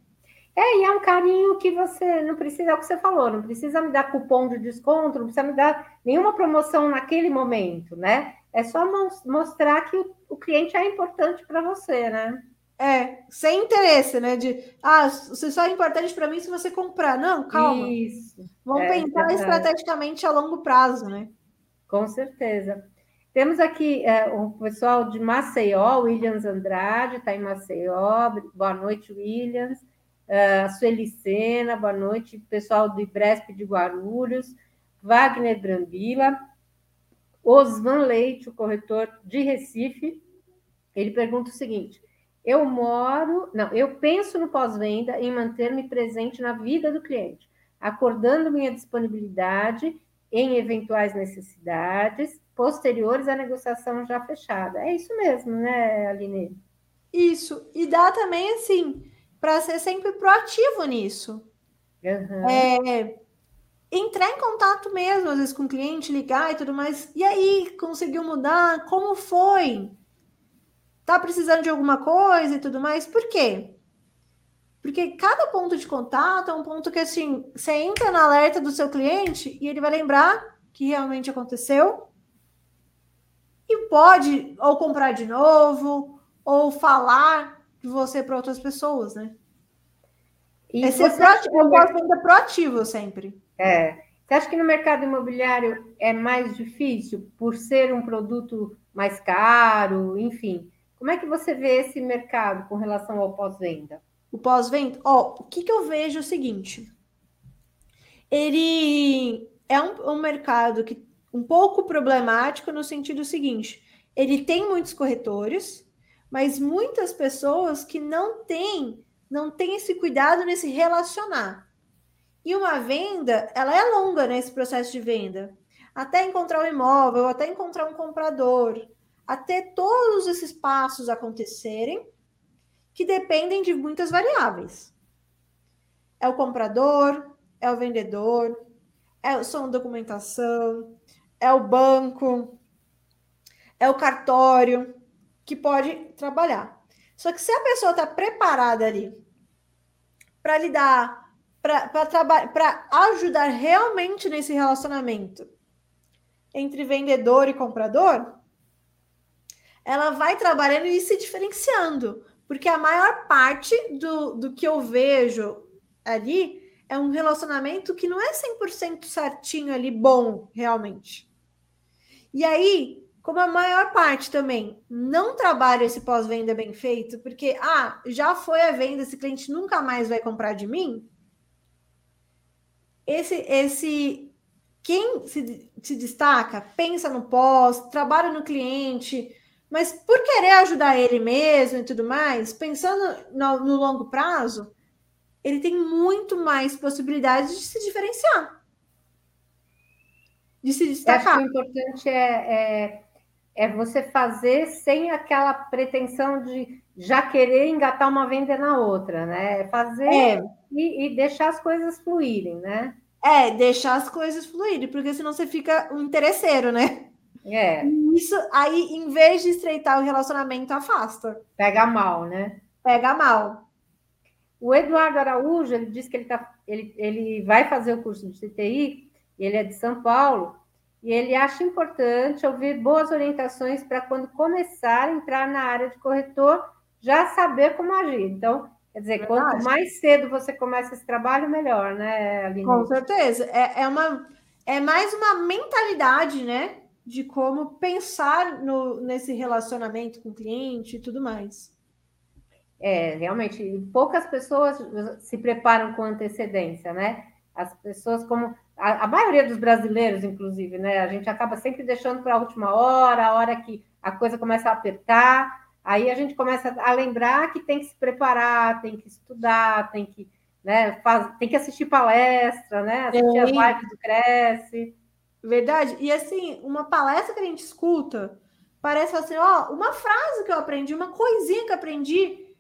Speaker 3: É, e é um carinho que você não precisa, é o que você falou, não precisa me dar cupom de desconto, não precisa me dar nenhuma promoção naquele momento, né? É só mostrar que o, o cliente é importante para você, né?
Speaker 2: É, sem interesse, né? De, ah, você só é importante para mim se você comprar. Não, calma.
Speaker 3: Isso.
Speaker 2: Vamos é, pensar estrategicamente a longo prazo, né?
Speaker 3: Com certeza. Temos aqui é, o pessoal de Maceió, Williams Andrade, está em Maceió. Boa noite, Williams. Uh, Sueli Sena, boa noite. Pessoal do Ibresp de Guarulhos. Wagner Brambila. Osvan Leite, o corretor de Recife. Ele pergunta o seguinte eu moro, não, eu penso no pós-venda em manter-me presente na vida do cliente, acordando minha disponibilidade em eventuais necessidades posteriores à negociação já fechada. É isso mesmo, né, Aline?
Speaker 2: Isso. E dá também, assim, para ser sempre proativo nisso.
Speaker 3: Uhum.
Speaker 2: É, entrar em contato mesmo, às vezes, com o cliente, ligar e tudo mais. E aí, conseguiu mudar? Como foi? Tá precisando de alguma coisa e tudo mais? Por quê? Porque cada ponto de contato é um ponto que assim, você entra na alerta do seu cliente e ele vai lembrar que realmente aconteceu e pode ou comprar de novo ou falar de você para outras pessoas, né? E é ser proativo, eu gosto proativo sempre.
Speaker 3: É. Você acha que no mercado imobiliário é mais difícil por ser um produto mais caro, enfim? Como é que você vê esse mercado com relação ao pós-venda?
Speaker 2: O pós-venda, ó, o que, que eu vejo é o seguinte: ele é um, um mercado que um pouco problemático no sentido seguinte: ele tem muitos corretores, mas muitas pessoas que não têm, não têm esse cuidado nesse relacionar. E uma venda, ela é longa nesse processo de venda. Até encontrar um imóvel, até encontrar um comprador, até todos esses passos acontecerem, que dependem de muitas variáveis. É o comprador, é o vendedor, é, são documentação, é o banco, é o cartório que pode trabalhar. Só que se a pessoa está preparada ali para lidar, para ajudar realmente nesse relacionamento entre vendedor e comprador, ela vai trabalhando e se diferenciando. Porque a maior parte do, do que eu vejo ali é um relacionamento que não é 100% certinho ali, bom, realmente. E aí, como a maior parte também não trabalha esse pós-venda bem feito, porque, ah, já foi a venda, esse cliente nunca mais vai comprar de mim, esse, esse quem se, se destaca, pensa no pós, trabalha no cliente, mas por querer ajudar ele mesmo e tudo mais, pensando no, no longo prazo, ele tem muito mais possibilidades de se diferenciar.
Speaker 3: De se destacar. o importante é, é, é, você fazer sem aquela pretensão de já querer engatar uma venda na outra, né? É fazer é. E, e, deixar as coisas fluírem, né?
Speaker 2: É, deixar as coisas fluírem, porque senão você fica um interesseiro, né?
Speaker 3: É.
Speaker 2: Isso aí, em vez de estreitar o relacionamento, afasta.
Speaker 3: Pega mal, né?
Speaker 2: Pega mal.
Speaker 3: O Eduardo Araújo, ele disse que ele, tá, ele, ele vai fazer o curso de CTI, ele é de São Paulo, e ele acha importante ouvir boas orientações para quando começar a entrar na área de corretor, já saber como agir. Então, quer dizer, Verdade. quanto mais cedo você começa esse trabalho, melhor, né,
Speaker 2: Aline? Com certeza. É, é, uma, é mais uma mentalidade, né? De como pensar no, nesse relacionamento com o cliente e tudo mais.
Speaker 3: É, realmente, poucas pessoas se preparam com antecedência, né? As pessoas, como a, a maioria dos brasileiros, inclusive, né? A gente acaba sempre deixando para a última hora, a hora que a coisa começa a apertar, aí a gente começa a lembrar que tem que se preparar, tem que estudar, tem que, né, faz, tem que assistir palestra, né? Assistir é. as lives do Cresce.
Speaker 2: Verdade. E assim, uma palestra que a gente escuta parece assim, ó, uma frase que eu aprendi, uma coisinha que eu aprendi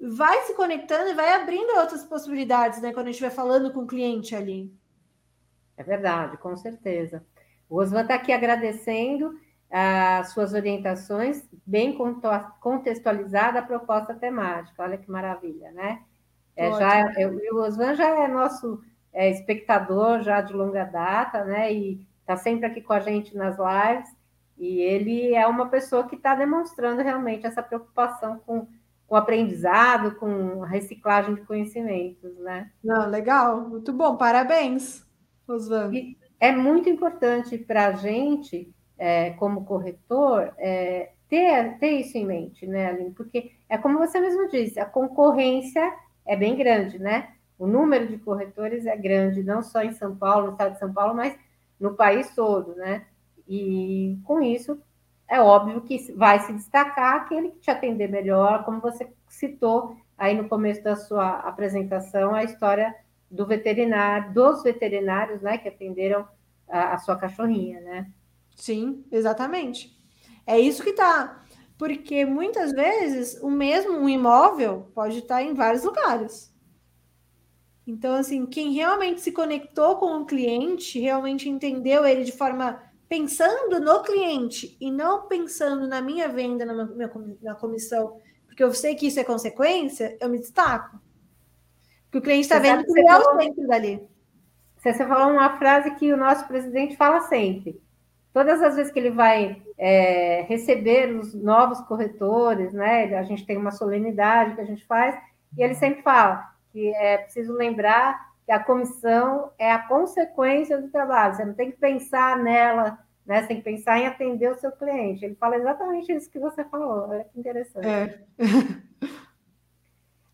Speaker 2: vai se conectando e vai abrindo outras possibilidades, né? Quando a gente vai falando com o cliente ali.
Speaker 3: É verdade, com certeza. O Osvan está aqui agradecendo as suas orientações, bem contextualizada a proposta temática. Olha que maravilha, né? É, já, eu, o Osvan já é nosso é, espectador já de longa data, né? E está sempre aqui com a gente nas lives. E ele é uma pessoa que está demonstrando realmente essa preocupação com com aprendizado, com reciclagem de conhecimentos, né?
Speaker 2: Não, legal, muito bom, parabéns, Rosvan.
Speaker 3: é muito importante para a gente, é, como corretor, é, ter, ter isso em mente, né, Aline? Porque é como você mesmo disse, a concorrência é bem grande, né? O número de corretores é grande, não só em São Paulo, no estado de São Paulo, mas no país todo, né? E com isso é óbvio que vai se destacar aquele que te atender melhor, como você citou aí no começo da sua apresentação, a história do veterinário, dos veterinários, né, que atenderam a, a sua cachorrinha, né?
Speaker 2: Sim, exatamente. É isso que tá. Porque muitas vezes o mesmo um imóvel pode estar em vários lugares. Então, assim, quem realmente se conectou com o cliente, realmente entendeu ele de forma pensando no cliente e não pensando na minha venda, na, minha, na comissão, porque eu sei que isso é consequência, eu me destaco. Porque o cliente está vendo que é o centro dali.
Speaker 3: Você falou uma frase que o nosso presidente fala sempre. Todas as vezes que ele vai é, receber os novos corretores, né? A gente tem uma solenidade que a gente faz, e ele sempre fala que é preciso lembrar que a comissão é a consequência do trabalho, você não tem que pensar nela, né? Você tem que pensar em atender o seu cliente. Ele fala exatamente isso que você falou, olha que interessante. É. *laughs*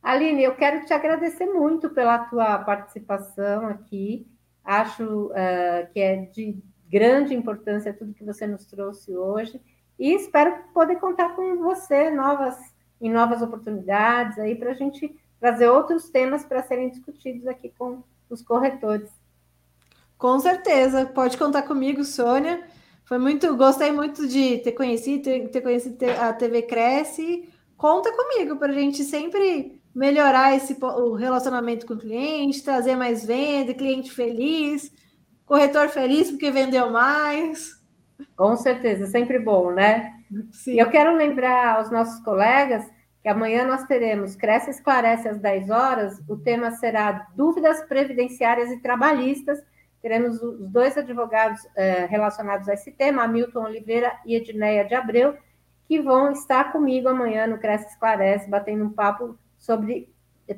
Speaker 3: Aline, eu quero te agradecer muito pela tua participação aqui. Acho uh, que é de grande importância tudo que você nos trouxe hoje. E espero poder contar com você novas em novas oportunidades aí para a gente trazer outros temas para serem discutidos aqui com os corretores.
Speaker 2: Com certeza, pode contar comigo, Sônia. Foi muito, gostei muito de ter conhecido, ter, conhecido a TV Cresce. Conta comigo para a gente sempre melhorar esse o relacionamento com o cliente, trazer mais venda, cliente feliz, corretor feliz porque vendeu mais.
Speaker 3: Com certeza, sempre bom, né? Sim. E eu quero lembrar aos nossos colegas que amanhã nós teremos Cresce Esclarece às 10 horas. O tema será dúvidas previdenciárias e trabalhistas. Teremos os dois advogados eh, relacionados a esse tema, Hamilton Oliveira e Edneia de Abreu, que vão estar comigo amanhã no Cresce Esclarece, batendo um papo sobre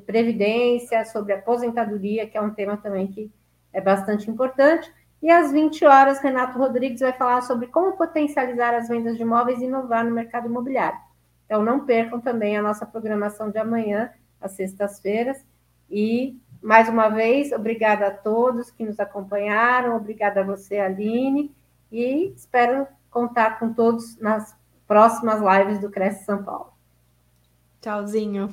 Speaker 3: previdência, sobre aposentadoria, que é um tema também que é bastante importante. E às 20 horas, Renato Rodrigues vai falar sobre como potencializar as vendas de imóveis e inovar no mercado imobiliário. Então, não percam também a nossa programação de amanhã, às sextas-feiras. E, mais uma vez, obrigada a todos que nos acompanharam, obrigada a você, Aline, e espero contar com todos nas próximas lives do Cresce São Paulo.
Speaker 2: Tchauzinho.